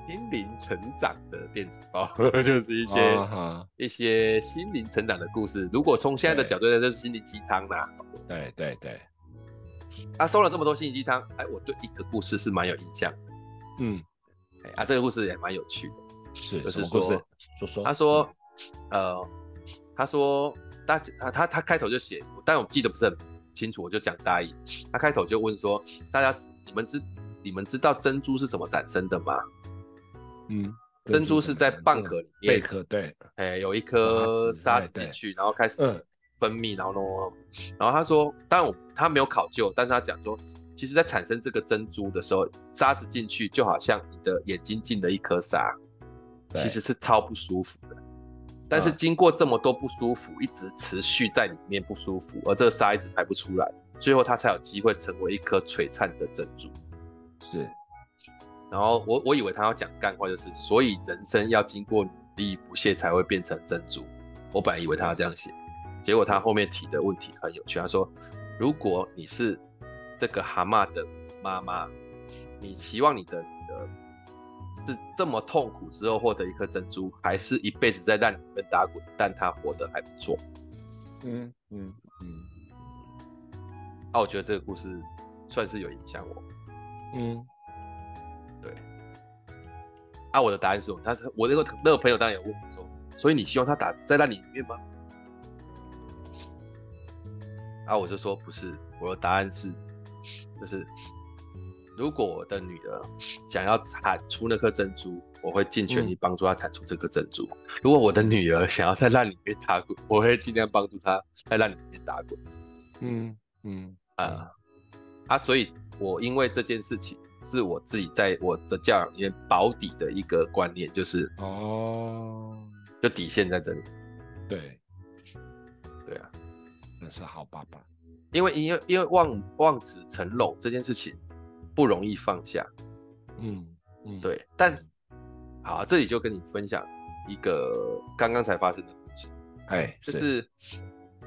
心灵成长的电子报，就是一些、uh-huh. 一些心灵成长的故事。如果从现在的角度来说，是心灵鸡汤啦。对对对。啊，收了这么多心灵鸡汤，哎，我对一个故事是蛮有印象。嗯，哎啊，这个故事也蛮有趣的。是，就是说，说说。他说，呃，他说。大啊，他他开头就写，但我记得不是很清楚，我就讲大意。他开头就问说：“大家，你们知你们知道珍珠是怎么产生的吗？”嗯，珍珠是在蚌壳里面，贝壳对，哎、欸，有一颗沙子进去，然后开始分泌，然后呢，然后他说，当然我他没有考究，但是他讲说，其实在产生这个珍珠的时候，沙子进去就好像你的眼睛进了一颗沙，其实是超不舒服的。但是经过这么多不舒服，一直持续在里面不舒服，而这个沙一直排不出来，最后它才有机会成为一颗璀璨的珍珠。是，然后我我以为他要讲干话，就是所以人生要经过努力不懈才会变成珍珠。我本来以为他要这样写，结果他后面提的问题很有趣。他说，如果你是这个蛤蟆的妈妈，你期望你的女儿，是这么痛苦之后获得一颗珍珠，还是一辈子在烂里面打滚，但她活得还不错。嗯嗯嗯。啊，我觉得这个故事算是有影响我。嗯，对。啊，我的答案是，他我那个那个朋友当然有问我说，所以你希望他打在那里面吗？啊，我就说不是，我的答案是，就是。如果我的女儿想要产出那颗珍珠，我会尽全力帮助她产出这颗珍珠。嗯、如果我的女儿想要在烂里面打滚，我会尽量帮助她在烂里面打滚。嗯嗯啊啊！所以，我因为这件事情是我自己在我的教养里面保底的一个观念，就是哦，就底线在这里。对，那是好爸爸。因为因为因为望望子成龙这件事情。不容易放下，嗯嗯，对，但好，这里就跟你分享一个刚刚才发生的故事，哎，就是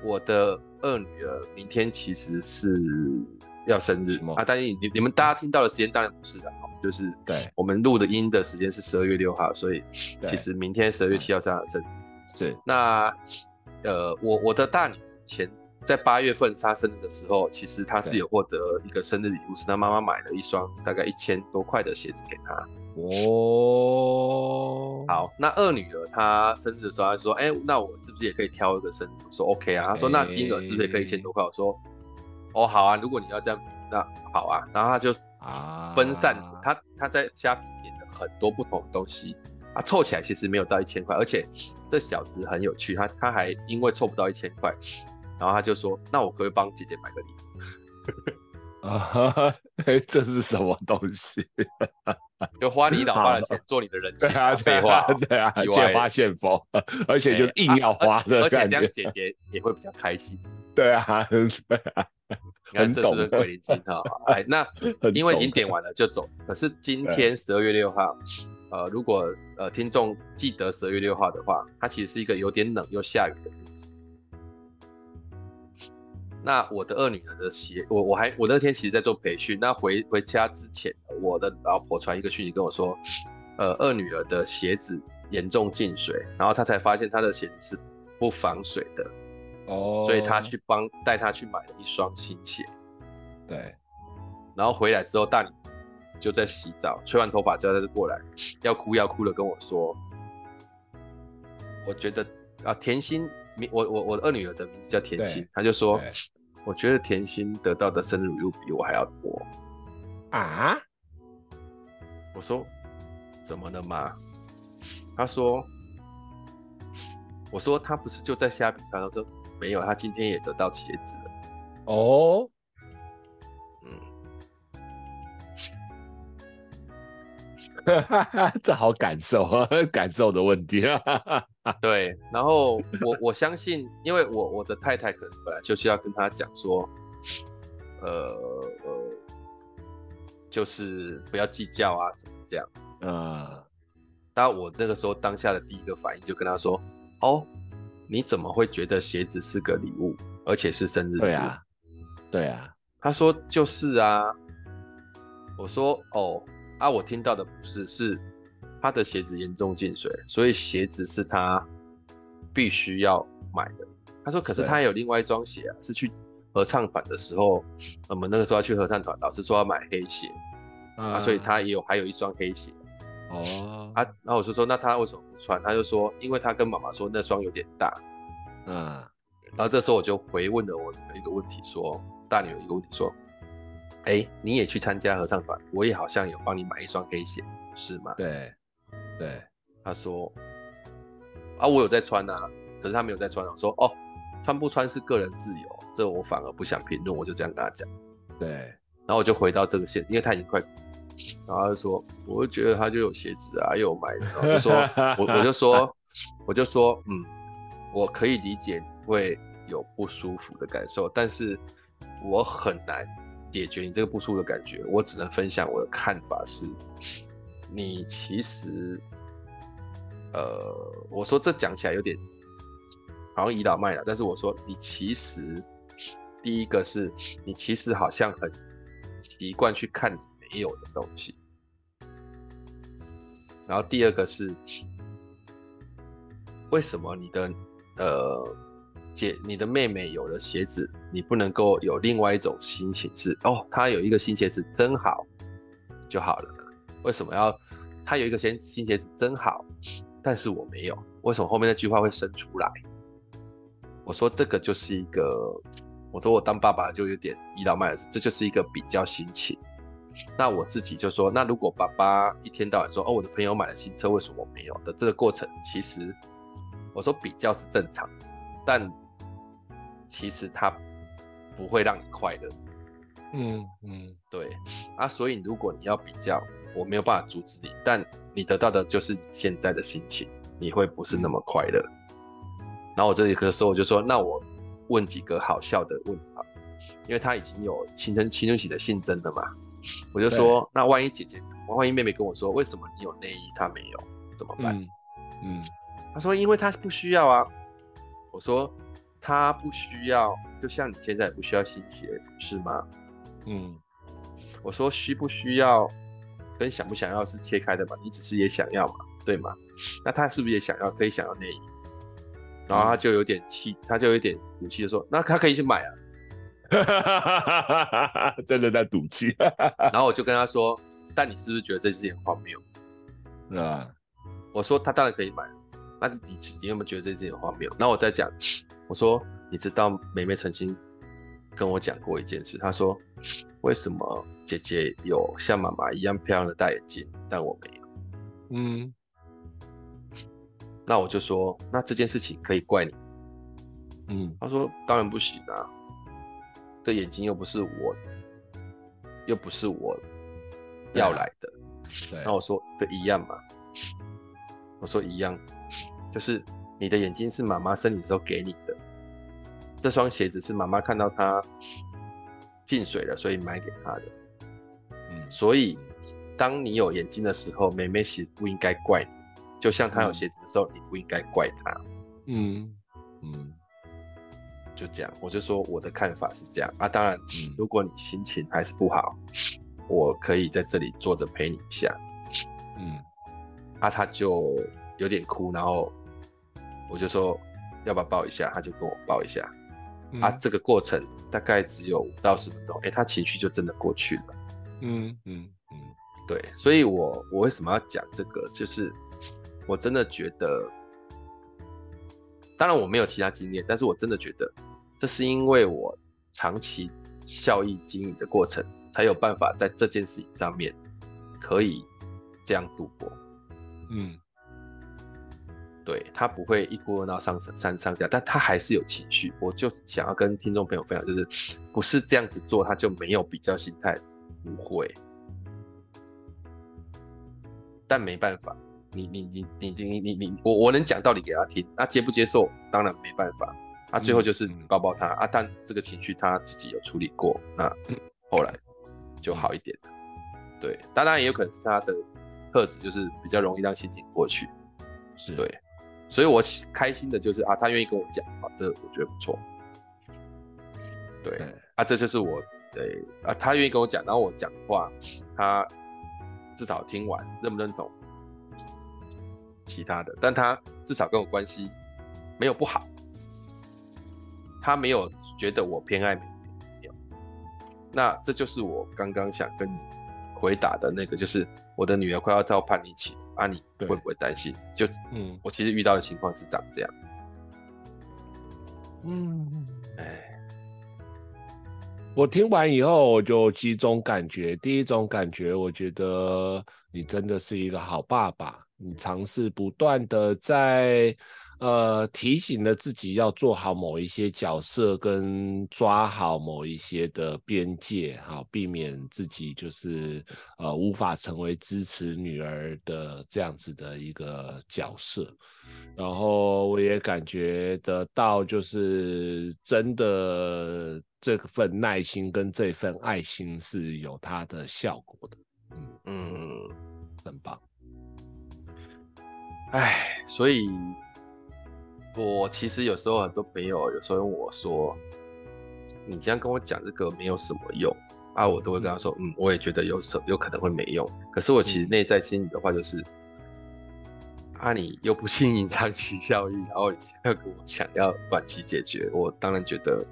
我的二女儿明天其实是要生日啊，但是你你们大家听到的时间当然不是的，就是对，我们录的音的时间是十二月六号，所以其实明天十二月七号是她的生日，是，那呃，我我的大女前。在八月份他生日的时候，其实他是有获得一个生日礼物，是他妈妈买了一双大概一千多块的鞋子给他。哦，好，那二女儿她生日的时候，她说：“哎、欸，那我是不是也可以挑一个生日？”我说：“OK 啊。”她说：“那金额是不是也可以一千多块？”我说：“哦，好啊，如果你要这样比，那好啊。”然后她就啊，分散他他在虾皮点的很多不同的东西，啊，凑起来其实没有到一千块，而且这小子很有趣，他他还因为凑不到一千块，然后他就说，那我可不可以帮姐姐买个礼物？啊，这是什么东西？就花你老爸的钱做你的人 情，对啊，废话，对啊，借花献佛，而且就是硬要花的，而且这样姐姐也会比较开心。对啊，对啊，你看这是不是鬼灵精哈？哎，那因为已经点完了就走。可是今天十二月六号，呃，如果呃听众记得十二月六号的话，它其实是一个有点冷又下雨的。那我的二女儿的鞋，我我还我那天其实在做培训。那回回家之前，我的老婆传一个讯息跟我说，呃，二女儿的鞋子严重进水，然后她才发现她的鞋子是不防水的，哦，所以她去帮带她去买了一双新鞋。对，然后回来之后，大女就在洗澡，吹完头发之后，她就过来，要哭要哭的跟我说，我觉得啊，甜心，我我我的二女儿的名字叫甜心，她就说。我觉得甜心得到的生日礼物比我还要多啊！我说怎么了嘛？他说，我说他不是就在虾皮看到说没有，他今天也得到茄子了哦。这好感受啊，感受的问题啊。对，然后我我相信，因为我我的太太可能本来就是要跟他讲说，呃呃，就是不要计较啊什么这样。嗯。但我那个时候当下的第一个反应就跟他说：“哦，你怎么会觉得鞋子是个礼物，而且是生日礼物？”对啊，对啊。他说：“就是啊。”我说：“哦。”啊，我听到的不是，是他的鞋子严重进水，所以鞋子是他必须要买的。他说，可是他还有另外一双鞋啊，是去合唱团的时候，我们那个时候要去合唱团，老师说要买黑鞋，啊，啊，所以他也有还有一双黑鞋。哦，啊，然后我就说，那他为什么不穿？他就说，因为他跟妈妈说那双有点大。嗯，然后这时候我就回问了我一个问题，说，大女儿一个问题说。哎、欸，你也去参加合唱团，我也好像有帮你买一双黑鞋，是吗？对，对，他说，啊，我有在穿啊，可是他没有在穿。我说，哦，穿不穿是个人自由，这我反而不想评论，我就这样跟他讲。对，然后我就回到这个线，因为他已经快，然后他就说，我就觉得他就有鞋子啊，又有买，然后就说，我我就说，我就说，嗯，我可以理解你会有不舒服的感受，但是我很难。解决你这个不舒服的感觉，我只能分享我的看法是，你其实，呃，我说这讲起来有点好像倚老卖老，但是我说你其实，第一个是你其实好像很习惯去看你没有的东西，然后第二个是，为什么你的呃。姐，你的妹妹有了鞋子，你不能够有另外一种心情是哦，她有一个新鞋子真好就好了。为什么要他有一个新新鞋子真好，但是我没有？为什么后面那句话会生出来？我说这个就是一个，我说我当爸爸就有点倚老卖老，这就是一个比较心情。那我自己就说，那如果爸爸一天到晚说哦，我的朋友买了新车，为什么我没有的这个过程，其实我说比较是正常，但。其实他不会让你快乐，嗯嗯，对啊，所以如果你要比较，我没有办法阻止你，但你得到的就是你现在的心情，你会不是那么快乐。然后我这里的时候我就说，那我问几个好笑的问法，因为他已经有青春青春期的性征了嘛，我就说，那万一姐姐，万一妹妹跟我说，为什么你有内衣她没有，怎么办？嗯，嗯，他说因为她不需要啊，我说。她不需要，就像你现在也不需要新鞋，是吗？嗯，我说需不需要，跟想不想要是切开的嘛，你只是也想要嘛，对吗？那他是不是也想要？可以想要内衣？然后他就有点气，他就有点赌气的说：“那他可以去买啊。”真的在赌气。然后我就跟他说：“但你是不是觉得这是件荒谬？”啊，我说他当然可以买，那你你有没有觉得这是件荒谬？然后我再讲。我说，你知道妹妹曾经跟我讲过一件事，她说，为什么姐姐有像妈妈一样漂亮的大眼睛，但我没有。嗯，那我就说，那这件事情可以怪你。嗯，他说当然不行啊，这眼睛又不是我，又不是我要来的。对，那我说对，一样嘛。我说一样，就是你的眼睛是妈妈生你的时候给你的，这双鞋子是妈妈看到它进水了，所以买给她的。嗯，所以。当你有眼睛的时候，妹妹其实不应该怪你，就像她有鞋子的时候，嗯、你不应该怪她。嗯嗯，就这样，我就说我的看法是这样啊。当然，嗯、如果你心情还是不好，我可以在这里坐着陪你一下。嗯，啊，他就有点哭，然后我就说要不要抱一下，他就跟我抱一下。嗯、啊，这个过程大概只有五到十分钟，哎、欸，他情绪就真的过去了。嗯嗯。嗯对，所以我我为什么要讲这个？就是我真的觉得，当然我没有其他经验，但是我真的觉得，这是因为我长期效益经营的过程，才有办法在这件事情上面可以这样度过。嗯，对，他不会一哭二闹上山上吊，但他还是有情绪。我就想要跟听众朋友分享，就是不是这样子做，他就没有比较心态，不会。但没办法，你你你你你你你我我能讲道理给他听，他接不接受当然没办法，他最后就是你抱抱他、嗯、啊，但这个情绪他自己有处理过，那后来就好一点了。对，当然也有可能是他的特质，就是比较容易让心情过去，是对，所以我开心的就是啊，他愿意跟我讲啊，这我觉得不错。对啊，这就是我对啊，他愿意跟我讲，然后我讲话他。至少听完认不认同其他的，但他至少跟我关系没有不好，他没有觉得我偏爱妹妹，那这就是我刚刚想跟你回答的那个，就是我的女儿快要到叛逆期啊，你会不会担心？就嗯，我其实遇到的情况是长这样，嗯，哎。我听完以后，我就几种感觉。第一种感觉，我觉得你真的是一个好爸爸，你尝试不断的在呃提醒了自己要做好某一些角色，跟抓好某一些的边界，好避免自己就是呃无法成为支持女儿的这样子的一个角色。然后我也感觉得到，就是真的。这份耐心跟这份爱心是有它的效果的，嗯嗯，很棒。哎，所以，我其实有时候很多朋友有时候问我说：“你这样跟我讲这个没有什么用啊？”我都会跟他说：“嗯，我也觉得有什有可能会没用。”可是我其实内在心里的话就是：“啊，你又不信隐藏期效益，然后你要跟我想要短期解决，我当然觉得。”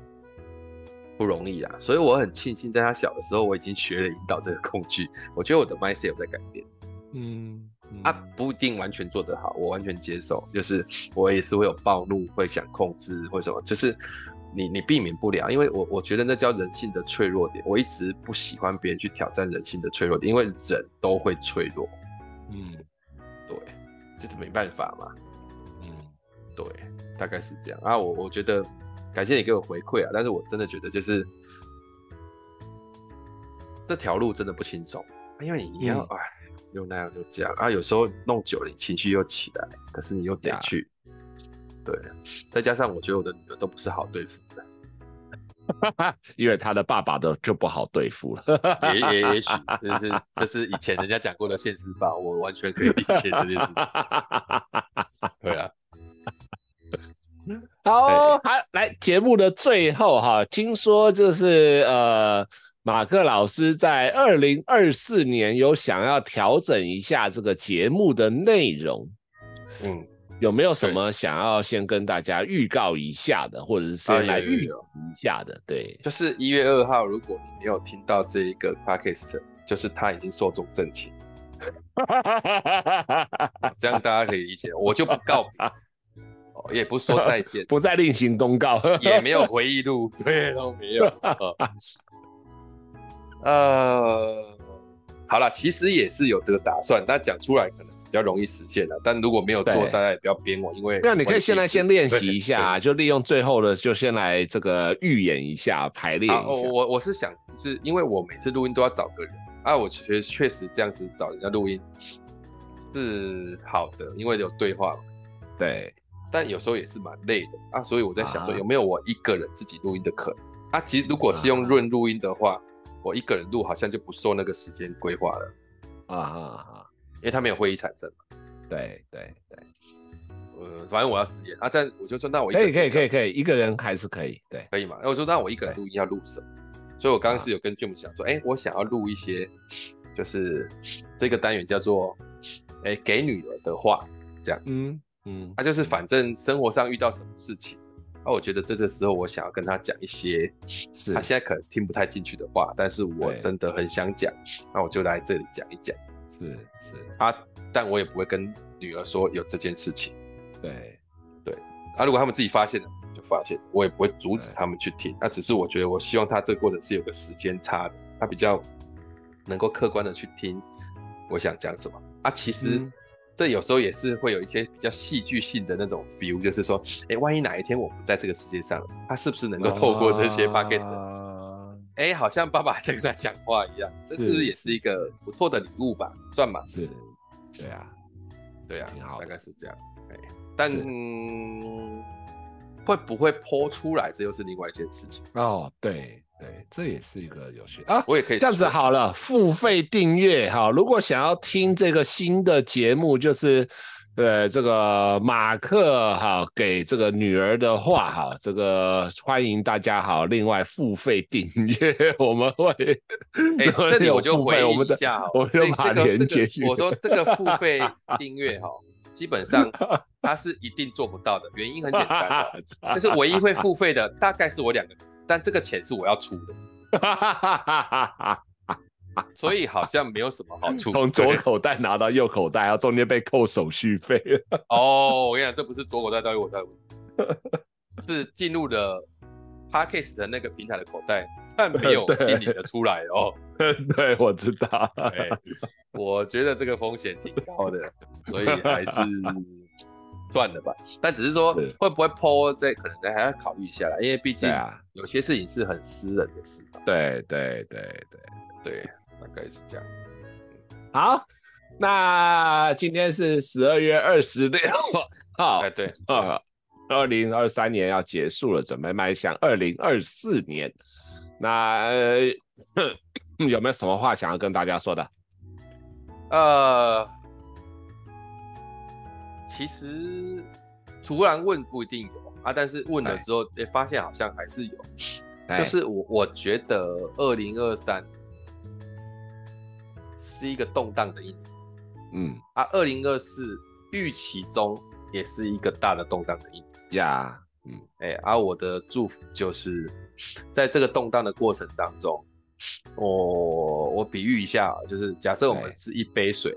不容易啊，所以我很庆幸，在他小的时候，我已经学了引导这个工具。我觉得我的 mindset 有在改变，嗯，嗯啊，不一定完全做得好，我完全接受，就是我也是会有暴怒，会想控制或什么，就是你你避免不了，因为我我觉得那叫人性的脆弱点。我一直不喜欢别人去挑战人性的脆弱点，因为人都会脆弱，嗯，对，就是没办法嘛，嗯，对，大概是这样啊，我我觉得。感谢你给我回馈啊！但是我真的觉得，就是这条路真的不轻松，因为你要哎、嗯，又那样又这样啊，有时候弄久了，你情绪又起来，可是你又得去，对，再加上我觉得我的女儿都不是好对付的，因为他的爸爸的就不好对付了，也也也许这是这是以前人家讲过的现实吧，我完全可以理解这件事情，对啊。好，节目的最后哈，听说就是呃，马克老师在二零二四年有想要调整一下这个节目的内容，嗯，有没有什么想要先跟大家预告一下的，或者是先来预告一下的？对，就是一月二号，如果你没有听到这一个 podcast，就是他已经寿终正寝，这样大家可以理解，我就不告别。也不说再见，不再另行公告，也没有回忆录，对，都没有。呃，好了，其实也是有这个打算，但讲出来可能比较容易实现了。但如果没有做，大家也不要编我，因为那你可以现在先练习一下，就利用最后的，就先来这个预演一下，排练一下。我我是想，就是因为我每次录音都要找个人啊，我觉得确实这样子找人家录音是好的，因为有对话嘛。对。但有时候也是蛮累的啊，所以我在想说，有没有我一个人自己录音的可能啊？其实如果是用润录音的话，我一个人录好像就不受那个时间规划了啊啊啊！因为他没有会议产生嘛。对对对，呃，反正我要实验啊，但我就说，那我可以可以可以可以，一个人还是可以，对，可以嘛？我说那我一个人录音要录什么？所以我刚刚是有跟 Jim 想说，哎，我想要录一些，就是这个单元叫做，哎，给女儿的话，这样，嗯。嗯，他、啊、就是反正生活上遇到什么事情，那、啊、我觉得这个时候我想要跟他讲一些，是他现在可能听不太进去的话，但是我真的很想讲，那我就来这里讲一讲。是是啊，但我也不会跟女儿说有这件事情。对对，啊，如果他们自己发现了就发现，我也不会阻止他们去听。那、啊、只是我觉得我希望他这个过程是有个时间差的，他比较能够客观的去听我想讲什么啊。其实。嗯这有时候也是会有一些比较戏剧性的那种 feel，就是说，哎，万一哪一天我不在这个世界上，他是不是能够透过这些 podcast，哎，好像爸爸在跟他讲话一样，这是不是也是一个不错的礼物吧？算吧。是，对啊，对啊，挺好，大概是这样。哎，但会不会 po 出来，这又是另外一件事情。哦，对。对，这也是一个有趣啊！我也可以这样子好了，付费订阅哈。如果想要听这个新的节目，就是呃这个马克哈给这个女儿的话哈，这个欢迎大家好，另外付费订阅，我们会哎，这里我就回应一下，我们就把连接去。我说这个付 费订阅哈，基本上他是一定做不到的，原因很简单，就是唯一会付费的大概是我两个。但这个钱是我要出的，所以好像没有什么好处。从左口袋拿到右口袋，然后中间被扣手续费。哦，我跟你讲，这不是左口袋到右口袋，是进入了 parkest 的那个平台的口袋，但没有给你的出来哦。对，我知道。我觉得这个风险挺高的，所以还是。断了吧，但只是说会不会 po 这可能还要考虑一下啦，因为毕竟有些事情是很私人的事嘛。对对对对对，大概是这样。好，那今天是十二月二十六号，哎对，呃，二零二三年要结束了，准备迈向二零二四年。那、呃、有没有什么话想要跟大家说的？呃。其实突然问不一定有啊，但是问了之后，哎，发现好像还是有。就是我我觉得二零二三是一个动荡的一年，嗯。啊，二零二四预期中也是一个大的动荡的一年。呀，嗯，哎，而我的祝福就是在这个动荡的过程当中，我我比喻一下，就是假设我们是一杯水，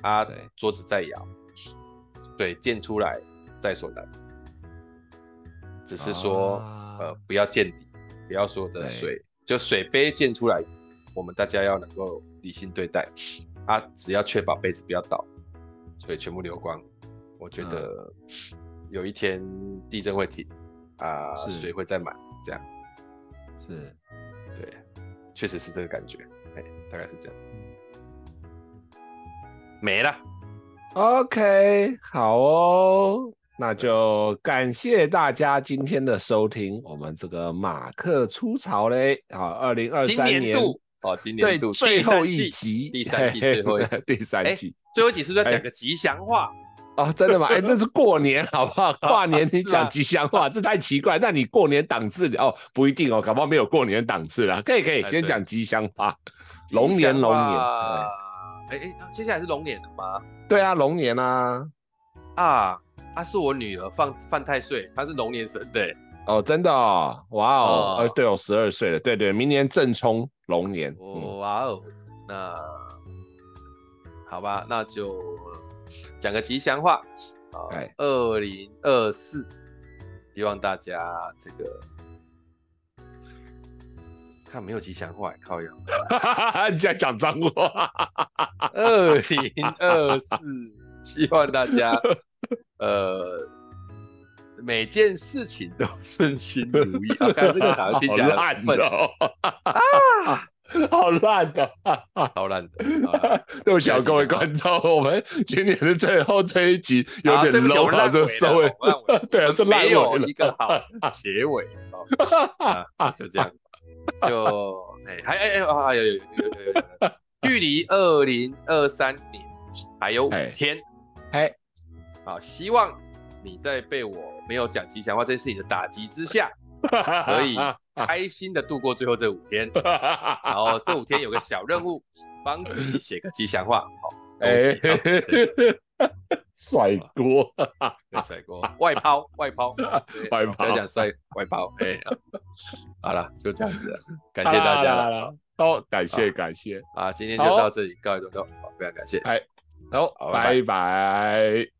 啊，桌子在摇。水溅出来在所难，只是说、啊、呃不要见底，不要说的水就水杯溅出来，我们大家要能够理性对待啊，只要确保杯子不要倒，水全部流光。我觉得有一天地震会停啊，水会再满，这样是，对，确实是这个感觉，哎，大概是这样，没了。OK，好哦，那就感谢大家今天的收听。我们这个马克出槽嘞，啊，二零二三年度哦，今年度最后一集，第三季最后一集，第三季最后一集是不是要讲个吉祥话？哦，真的吗？哎，那是过年好不好？跨年你讲吉祥话，这太奇怪。那你过年档次哦，不一定哦，搞不好没有过年档次啦。可以可以，先讲吉祥话，龙年龙年。哎哎，接下来是龙年了吗？对啊，龙年啊，啊，他、啊、是我女儿犯犯太岁，她是龙年生，对，哦，真的哦，哇哦，呃、哦，对哦，十二岁了，对对，明年正冲龙年，哦，哇哦，那好吧，那就讲个吉祥话，哎，二零二四，希望大家这个看没有吉祥话，靠腰，你在讲脏话。二零二四，希望大家呃每件事情都顺心如意。啊，看这个好像听起来烂的哦，啊，好烂的，好烂的。对不起啊，各位观众，我们今年的最后这一集有点 low 了，这收尾，对啊，这没有一个好结尾啊，就这样。就哎，还哎哎啊，有有有有有有，距离二零二三年还有五天，哎，好，希望你在被我没有讲吉祥话这件事情的打击之下，可以开心的度过最后这五天。然后这五天有个小任务，帮自己写个吉祥话，好，哎。甩锅，甩锅，外抛，外抛，外抛，不要讲帅，外抛，哎，好了，就这样子了，感谢大家了，好，感谢感谢，啊，今天就到这里告一段落，好，非常感谢，哎，好，拜拜。